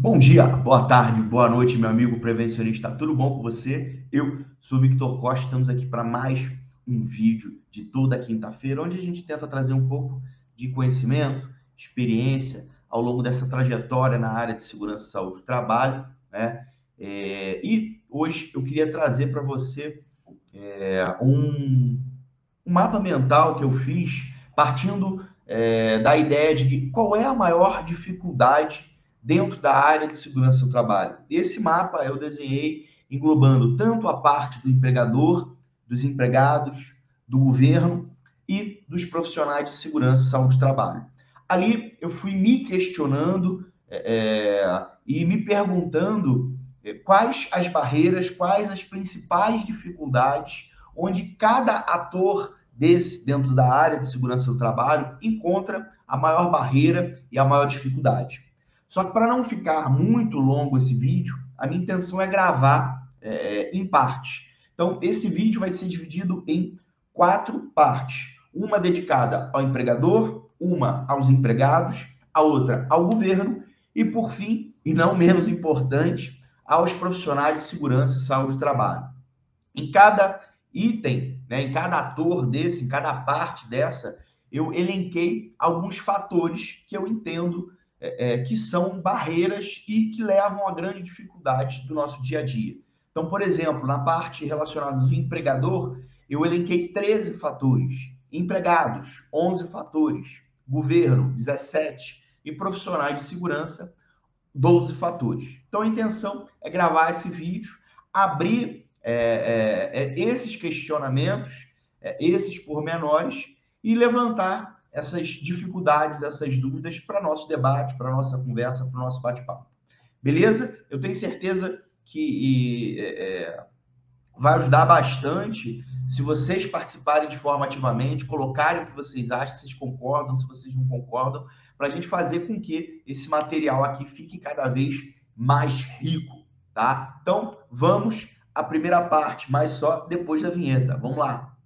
Bom dia, boa tarde, boa noite, meu amigo prevencionista. Tudo bom com você? Eu sou o Victor Costa. Estamos aqui para mais um vídeo de toda quinta-feira, onde a gente tenta trazer um pouco de conhecimento, experiência ao longo dessa trajetória na área de segurança, saúde e trabalho, né? É, e hoje eu queria trazer para você é, um, um, mapa mental que eu fiz partindo é, da ideia de qual é a maior dificuldade dentro da área de segurança do trabalho. Esse mapa eu desenhei englobando tanto a parte do empregador, dos empregados, do governo e dos profissionais de segurança e saúde do trabalho. Ali eu fui me questionando é, é e me perguntando é, quais as barreiras, quais as principais dificuldades onde cada ator desse dentro da área de segurança do trabalho encontra a maior barreira e a maior dificuldade. Só que para não ficar muito longo esse vídeo, a minha intenção é gravar é, em partes. Então, esse vídeo vai ser dividido em quatro partes. Uma dedicada ao empregador, uma aos empregados, a outra ao governo e, por fim, e não menos importante, aos profissionais de segurança e saúde do trabalho. Em cada item, né, em cada ator desse, em cada parte dessa, eu elenquei alguns fatores que eu entendo é, é, que são barreiras e que levam a grande dificuldade do nosso dia a dia. Então, por exemplo, na parte relacionada ao empregador, eu elenquei 13 fatores. Empregados, 11 fatores. Governo, 17. E profissionais de segurança, 12 fatores. Então, a intenção é gravar esse vídeo, abrir é, é, é esses questionamentos, é, esses pormenores e levantar essas dificuldades, essas dúvidas para nosso debate, para nossa conversa, para o nosso bate-papo. Beleza? Eu tenho certeza que é, é, vai ajudar bastante se vocês participarem de forma ativamente, colocarem o que vocês acham, se vocês concordam, se vocês não concordam, para a gente fazer com que esse material aqui fique cada vez mais rico, tá? Então, vamos à primeira parte, mas só depois da vinheta. Vamos lá.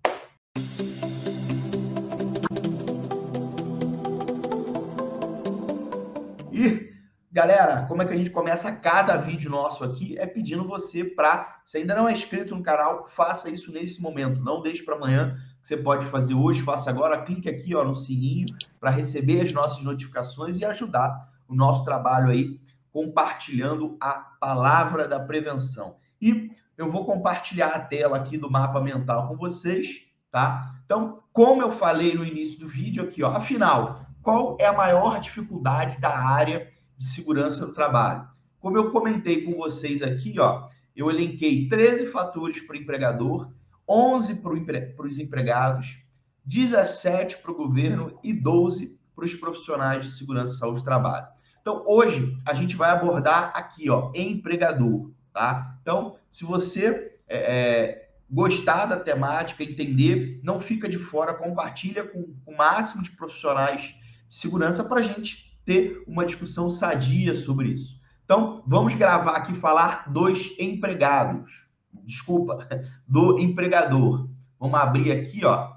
Galera, como é que a gente começa cada vídeo nosso aqui? É pedindo você para, se ainda não é inscrito no canal, faça isso nesse momento. Não deixe para amanhã, você pode fazer hoje, faça agora. Clique aqui ó, no sininho para receber as nossas notificações e ajudar o nosso trabalho aí, compartilhando a palavra da prevenção. E eu vou compartilhar a tela aqui do mapa mental com vocês, tá? Então, como eu falei no início do vídeo aqui, ó, afinal, qual é a maior dificuldade da área de segurança do trabalho. Como eu comentei com vocês aqui, ó, eu elenquei 13 fatores para o empregador, 11 para os empregados, 17 para o governo e 12 para os profissionais de segurança e saúde do trabalho. Então, hoje, a gente vai abordar aqui, ó, empregador, tá? Então, se você é, é, gostar da temática, entender, não fica de fora, compartilha com o máximo de profissionais de segurança para a gente ter uma discussão sadia sobre isso. Então, vamos gravar aqui falar dos empregados. Desculpa, do empregador. Vamos abrir aqui, ó.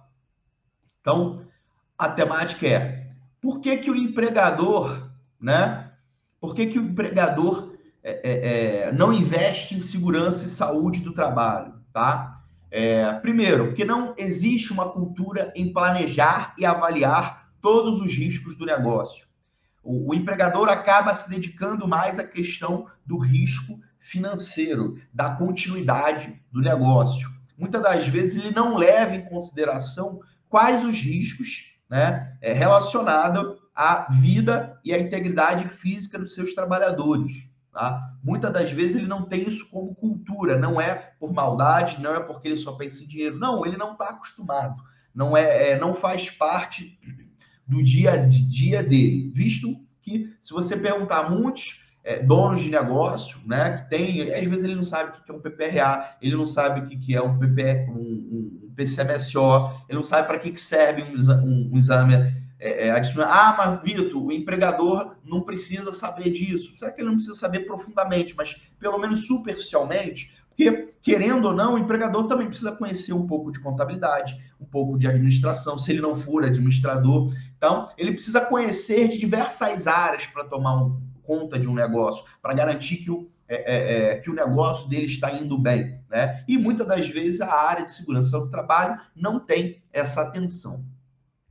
Então, a temática é: por que que o empregador, né? Por que que o empregador é, é, é não investe em segurança e saúde do trabalho, tá? É, primeiro, porque não existe uma cultura em planejar e avaliar todos os riscos do negócio. O, o empregador acaba se dedicando mais à questão do risco financeiro, da continuidade do negócio. Muitas das vezes ele não leva em consideração quais os riscos né, é, relacionados à vida e à integridade física dos seus trabalhadores. Tá? Muitas das vezes ele não tem isso como cultura, não é por maldade, não é porque ele só pensa em dinheiro, não, ele não está acostumado, não é, é, não faz parte do dia a dia dele, visto que, se você perguntar a muitos é, donos de negócio, né, que tem, às vezes ele não sabe o que é um PPRA, ele não sabe o que é um, PP, um, um PCMSO, ele não sabe para que serve um, um, um exame é, é. Ah, mas Vitor, o empregador não precisa saber disso. Será que ele não precisa saber profundamente, mas pelo menos superficialmente? Porque, querendo ou não, o empregador também precisa conhecer um pouco de contabilidade, um pouco de administração, se ele não for administrador. Então, ele precisa conhecer de diversas áreas para tomar um conta de um negócio, para garantir que o, é, é, é, que o negócio dele está indo bem. Né? E muitas das vezes a área de segurança do trabalho não tem essa atenção.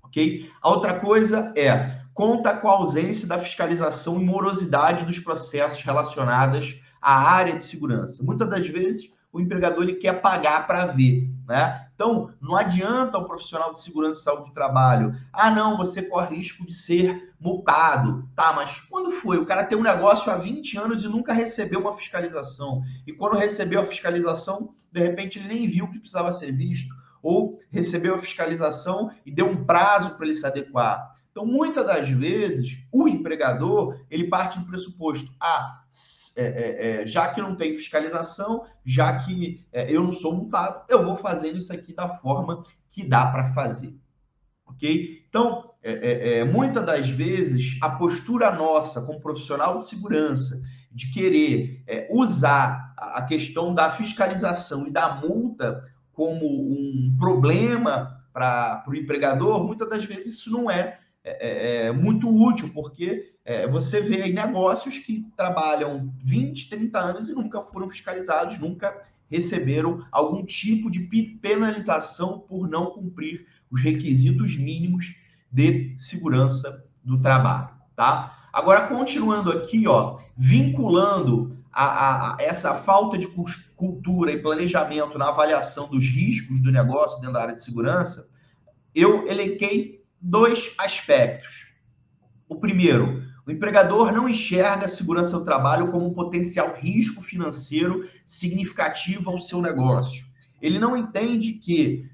Ok? A outra coisa é conta com a ausência da fiscalização e morosidade dos processos relacionados à área de segurança. Muitas das vezes o empregador ele quer pagar para ver, né? Então, não adianta o profissional de segurança e saúde do trabalho. Ah, não, você corre risco de ser multado. Tá, mas quando foi? O cara tem um negócio há 20 anos e nunca recebeu uma fiscalização. E quando recebeu a fiscalização, de repente ele nem viu que precisava ser visto. Ou recebeu a fiscalização e deu um prazo para ele se adequar. Então, muitas das vezes, o empregador ele parte do pressuposto: ah, é, é, é, já que não tem fiscalização, já que é, eu não sou multado, eu vou fazendo isso aqui da forma que dá para fazer. Ok? Então, é, é, muitas das vezes, a postura nossa como profissional de segurança de querer usar a questão da fiscalização e da multa como um problema para o empregador, muitas das vezes isso não é é, é, é, muito útil, porque é, você vê negócios que trabalham 20, 30 anos e nunca foram fiscalizados, nunca receberam algum tipo de penalização por não cumprir os requisitos mínimos de segurança do trabalho, tá? Agora, continuando aqui, ó, vinculando a, a, a essa falta de cultura e planejamento na avaliação dos riscos do negócio dentro da área de segurança, eu elenquei dois aspectos. O primeiro, o empregador não enxerga a segurança do trabalho como um potencial risco financeiro significativo ao seu negócio. Ele não entende que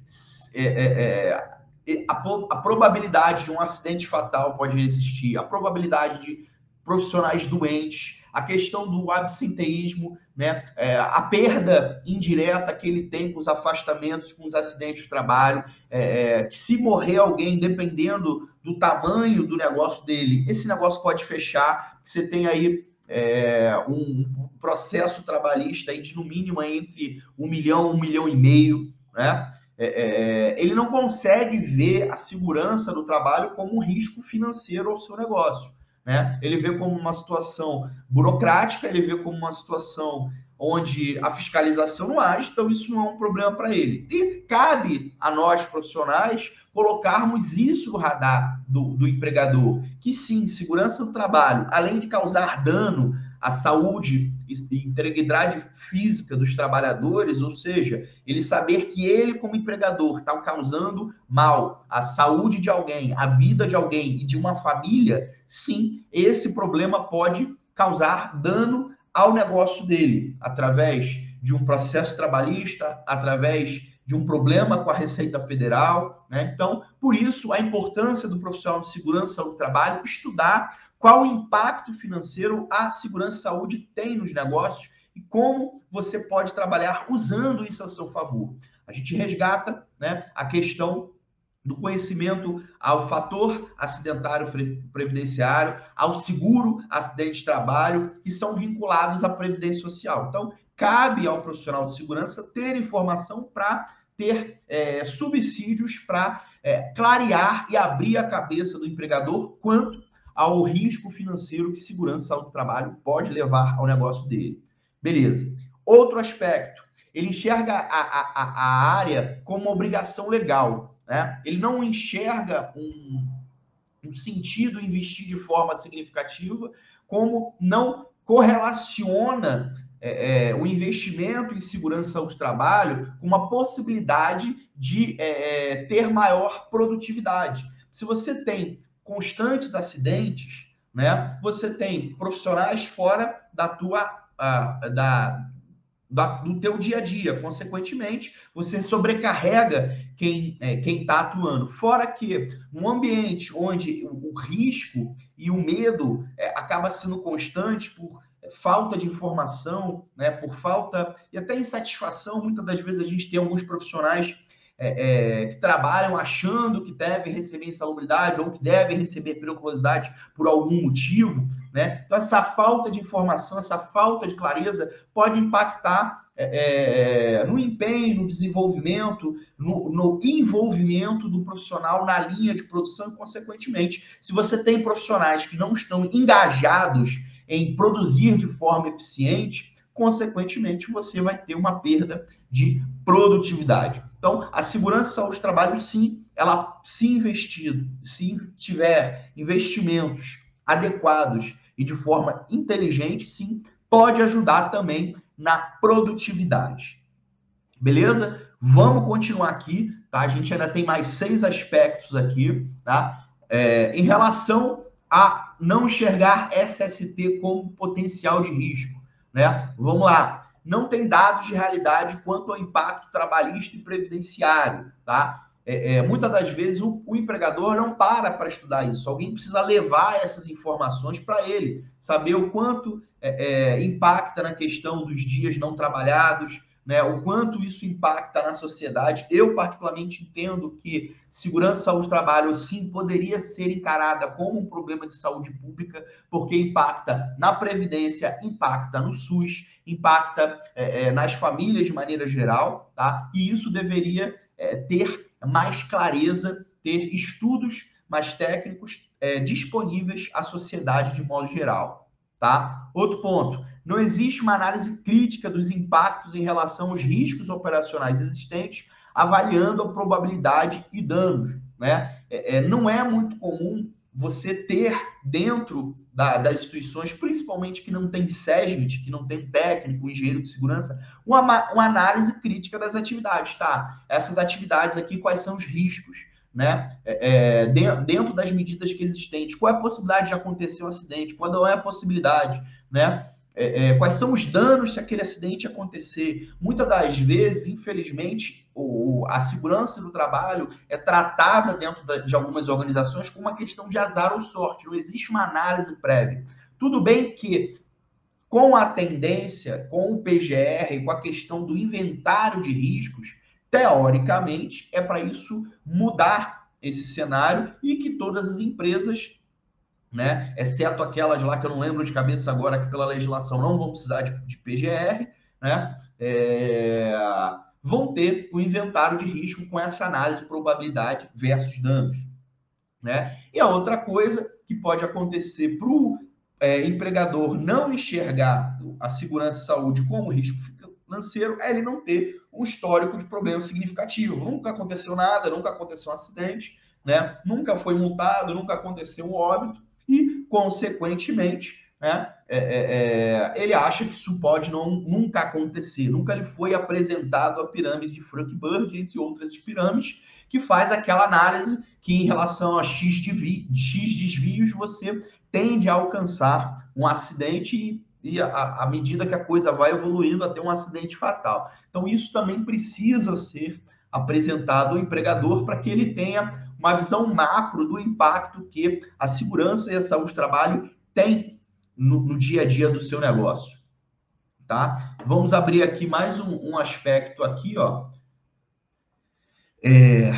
é, é, é, a, a probabilidade de um acidente fatal pode existir, a probabilidade de profissionais doentes, a questão do absenteísmo, né, é, a perda indireta que ele tem com os afastamentos, com os acidentes de trabalho, é, é, que se morrer alguém, dependendo do tamanho do negócio dele, esse negócio pode fechar, você tem aí é, um processo trabalhista de no mínimo entre um milhão, um milhão e meio, né? É, é, ele não consegue ver a segurança do trabalho como um risco financeiro ao seu negócio. Né? Ele vê como uma situação burocrática, ele vê como uma situação onde a fiscalização não age, então isso não é um problema para ele. E cabe a nós, profissionais, colocarmos isso no radar do, do empregador, que sim, segurança do trabalho, além de causar dano a saúde integridade física dos trabalhadores, ou seja, ele saber que ele, como empregador, está causando mal à saúde de alguém, à vida de alguém e de uma família, sim, esse problema pode causar dano ao negócio dele, através de um processo trabalhista, através de um problema com a Receita Federal. Né? Então, por isso, a importância do profissional de segurança do trabalho estudar qual o impacto financeiro a segurança e saúde tem nos negócios e como você pode trabalhar usando isso a seu favor. A gente resgata né, a questão do conhecimento ao fator acidentário previdenciário, ao seguro acidente de trabalho, que são vinculados à previdência social. Então, cabe ao profissional de segurança ter informação para ter é, subsídios para é, clarear e abrir a cabeça do empregador quanto ao risco financeiro que segurança do trabalho pode levar ao negócio dele. Beleza. Outro aspecto, ele enxerga a, a, a área como uma obrigação legal. Né? Ele não enxerga um, um sentido investir de forma significativa, como não correlaciona é, é, o investimento em segurança do trabalho com uma possibilidade de é, é ter maior produtividade. Se você tem constantes acidentes, né? Você tem profissionais fora da tua uh, da, da, do teu dia a dia. Consequentemente, você sobrecarrega quem é, quem está atuando. Fora que um ambiente onde o, o risco e o medo é, acaba sendo constante por falta de informação, né, por falta e até insatisfação. Muitas das vezes a gente tem alguns profissionais é, é, que trabalham achando que devem receber insalubridade ou que devem receber periculosidade por algum motivo, né? Então, essa falta de informação, essa falta de clareza pode impactar é, é no empenho, no desenvolvimento, no, no, envolvimento do profissional na linha de produção e, consequentemente, se você tem profissionais que não estão engajados em produzir de forma eficiente, consequentemente, você vai ter uma perda de produtividade. Então, a segurança e saúde do trabalho, sim, ela se investir, se tiver investimentos adequados e de forma inteligente, sim, pode ajudar também na produtividade. Beleza? Vamos continuar aqui, tá? A gente ainda tem mais seis aspectos aqui, tá? É, em relação a não enxergar SST como potencial de risco, né? Vamos lá. Não tem dados de realidade quanto ao impacto trabalhista e previdenciário, tá? É, é, muitas das vezes o, o, empregador não para para estudar isso. Alguém precisa levar essas informações para ele, saber o quanto é, é impacta na questão dos dias não trabalhados, né, o quanto isso impacta na sociedade. Eu, particularmente, entendo que segurança e saúde do trabalho, sim, poderia ser encarada como um problema de saúde pública, porque impacta na Previdência, impacta no SUS, impacta é, é, nas famílias de maneira geral, tá? E isso deveria é, ter mais clareza, ter estudos mais técnicos é, disponíveis à sociedade de modo geral, tá? Outro ponto não existe uma análise crítica dos impactos em relação aos riscos operacionais existentes, avaliando a probabilidade e danos. Né? É, é, não é muito comum você ter dentro da, das instituições, principalmente que não tem SESMIT, que não tem técnico, engenheiro de segurança, uma, uma análise crítica das atividades, tá? Essas atividades aqui, quais são os riscos? Né? É, é dentro das medidas que existentes, qual é a possibilidade de acontecer um acidente, qual é a possibilidade, né? É, é, quais são os danos se aquele acidente acontecer. Muitas das vezes, infelizmente, o, a segurança do trabalho é tratada dentro da, de algumas organizações como uma questão de azar ou sorte. Não existe uma análise prévia. Tudo bem que com a tendência, com o PGR, com a questão do inventário de riscos, teoricamente é para isso mudar esse cenário e que todas as empresas né? Exceto aquelas lá que eu não lembro de cabeça agora, que pela legislação não vão precisar de, de PGR, né? É, vão ter o inventário de risco com essa análise probabilidade versus danos, né? E a outra coisa que pode acontecer para o é, empregador não enxergar a segurança e saúde como risco financeiro é ele não ter um histórico de problema significativo. Nunca aconteceu nada, nunca aconteceu um acidente, né? Nunca foi multado, nunca aconteceu um óbito e, consequentemente, né, é, é, é, ele acha que isso pode não, nunca acontecer, nunca lhe foi apresentado a pirâmide de Frank Bird, entre outras pirâmides, que faz aquela análise que, em relação a X, de X desvios, você tende a alcançar um acidente e, e à medida que a coisa vai evoluindo até um acidente fatal. Então, isso também precisa ser apresentado ao empregador para que ele tenha uma visão macro do impacto que a segurança e a saúde do trabalho têm no, no dia a dia do seu negócio. Tá? Vamos abrir aqui mais um, um aspecto aqui, ó. É...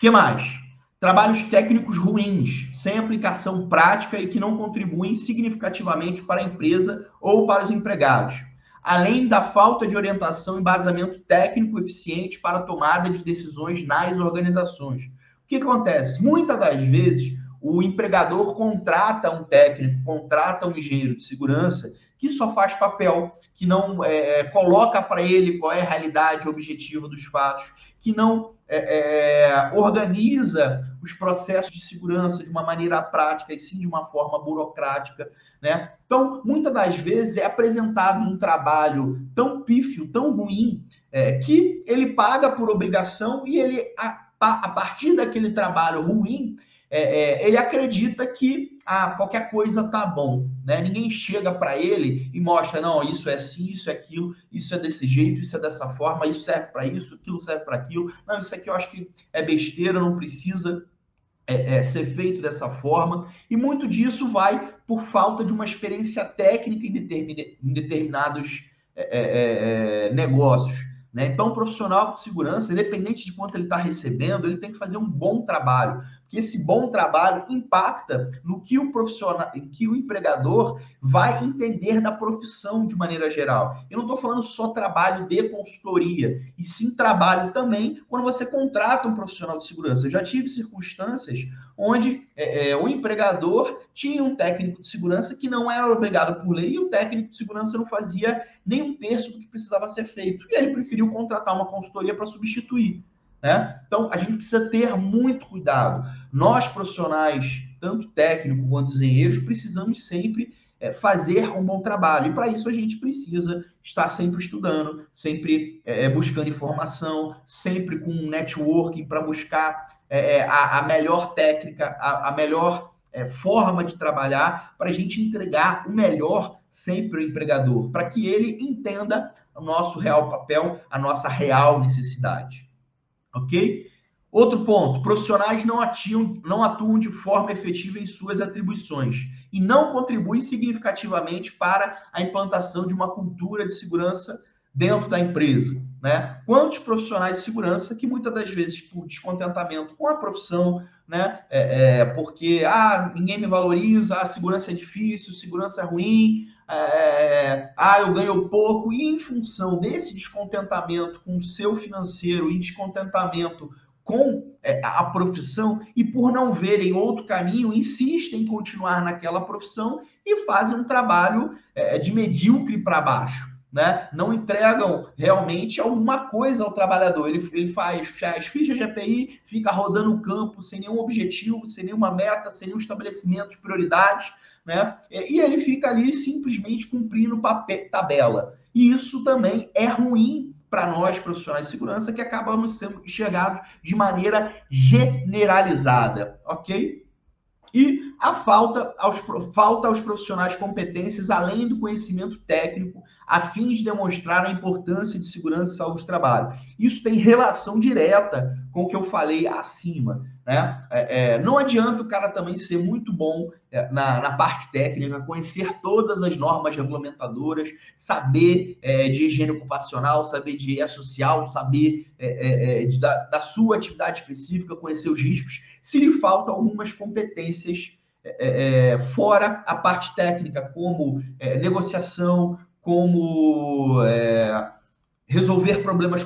que mais? Trabalhos técnicos ruins, sem aplicação prática e que não contribuem significativamente para a empresa ou para os empregados, além da falta de orientação e embasamento técnico eficiente para a tomada de decisões nas organizações. O que acontece? Muitas das vezes, o empregador contrata um técnico, contrata um engenheiro de segurança que só faz papel, que não é, é coloca para ele qual é a realidade objetiva dos fatos, que não é, é, organiza os processos de segurança de uma maneira prática e sim de uma forma burocrática. Né? Então, muitas das vezes é apresentado um trabalho tão pífio, tão ruim, é, que ele paga por obrigação e ele a partir daquele trabalho ruim, é, é, ele acredita que ah, qualquer coisa tá bom, né? Ninguém chega para ele e mostra, não, isso é assim, isso é aquilo, isso é desse jeito, isso é dessa forma, isso serve para isso, aquilo serve para aquilo. Não, isso aqui eu acho que é besteira, não precisa é, é, ser feito dessa forma. E muito disso vai por falta de uma experiência técnica em, determin, em determinados é, é, é, negócios. Né? Então, o profissional de segurança, independente de quanto ele está recebendo, ele tem que fazer um bom trabalho. Esse bom trabalho impacta no que o profissional, em que o empregador vai entender da profissão de maneira geral. Eu não estou falando só trabalho de consultoria, e sim trabalho também quando você contrata um profissional de segurança. Eu já tive circunstâncias onde é, é, o empregador tinha um técnico de segurança que não era obrigado por lei e o técnico de segurança não fazia nem um terço do que precisava ser feito. E ele preferiu contratar uma consultoria para substituir. Né? Então, a gente precisa ter muito cuidado. Nós, profissionais, tanto técnicos quanto engenheiros, precisamos sempre é, fazer um bom trabalho. E para isso a gente precisa estar sempre estudando, sempre é, buscando informação, sempre com networking para buscar é, é, a, a, melhor técnica, a, a melhor é, forma de trabalhar para a gente entregar o melhor sempre ao empregador, para que ele entenda o nosso real papel, a nossa real necessidade. Ok? Outro ponto: profissionais não atuam, não atuam de forma efetiva em suas atribuições e não contribuem significativamente para a implantação de uma cultura de segurança dentro da empresa. Né? Quantos profissionais de segurança que muitas das vezes, por descontentamento com a profissão, né? É, é, porque ah, ninguém me valoriza, a segurança é difícil, segurança é ruim, é, ah, eu ganho pouco, e em função desse descontentamento com o seu financeiro e descontentamento com é, a profissão e por não verem outro caminho, insistem em continuar naquela profissão e fazem um trabalho é, de medíocre para baixo né, não entregam realmente alguma coisa ao trabalhador. Ele, ele faz, faz ficha de API, fica rodando o campo sem nenhum objetivo, sem nenhuma meta, sem nenhum estabelecimento de prioridades, né? E ele fica ali simplesmente cumprindo papel, tabela. E isso também é ruim para nós, profissionais de segurança, que acabamos sendo enxergados de maneira generalizada, ok? E a falta aos, falta aos profissionais competências, além do conhecimento técnico, a fim de demonstrar a importância de segurança e saúde do trabalho. Isso tem relação direta com o que eu falei acima. Né? É, é, não adianta o cara também ser muito bom é, na, na, parte técnica, conhecer todas as normas regulamentadoras, saber é, de higiene ocupacional, saber de social, saber é, é, de, da, da, sua atividade específica, conhecer os riscos, se lhe faltam algumas competências fora a parte técnica, como negociação, como resolver problemas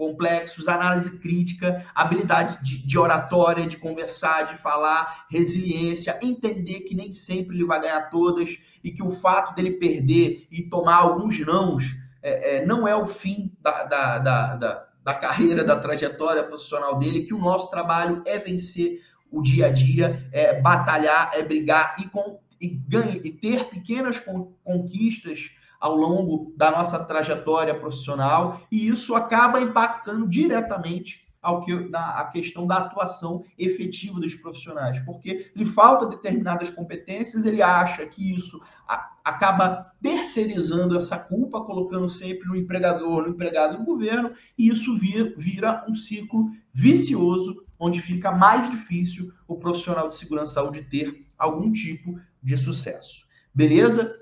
complexos, análise crítica, habilidade de, de, oratória, de conversar, de falar, resiliência, entender que nem sempre ele vai ganhar todas e que o fato dele perder e tomar alguns nãos é, é, não é o fim da, da, da, da, da carreira, da trajetória profissional dele, que o nosso trabalho é vencer o dia a dia, é batalhar, é brigar e, com, e, ganha, e ter pequenas conquistas ao longo da nossa trajetória profissional e isso acaba impactando diretamente ao que na a questão da atuação efetiva dos profissionais, porque lhe falta determinadas competências, ele acha que isso a, acaba terceirizando essa culpa, colocando sempre no empregador, no empregado no governo, e isso vira, vira um ciclo vicioso, onde fica mais difícil o profissional de segurança saúde ter algum tipo de sucesso. Beleza?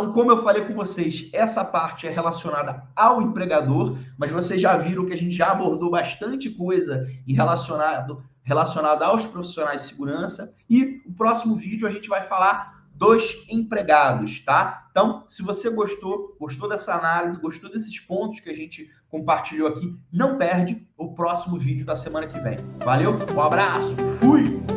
Então, como eu falei com vocês, essa parte é relacionada ao empregador, mas vocês já viram que a gente já abordou bastante coisa em relacionado, relacionado aos profissionais de segurança. E o próximo vídeo a gente vai falar dos empregados, tá? Então, se você gostou, gostou dessa análise, gostou desses pontos que a gente compartilhou aqui, não perde o próximo vídeo da semana que vem. Valeu, um abraço, fui!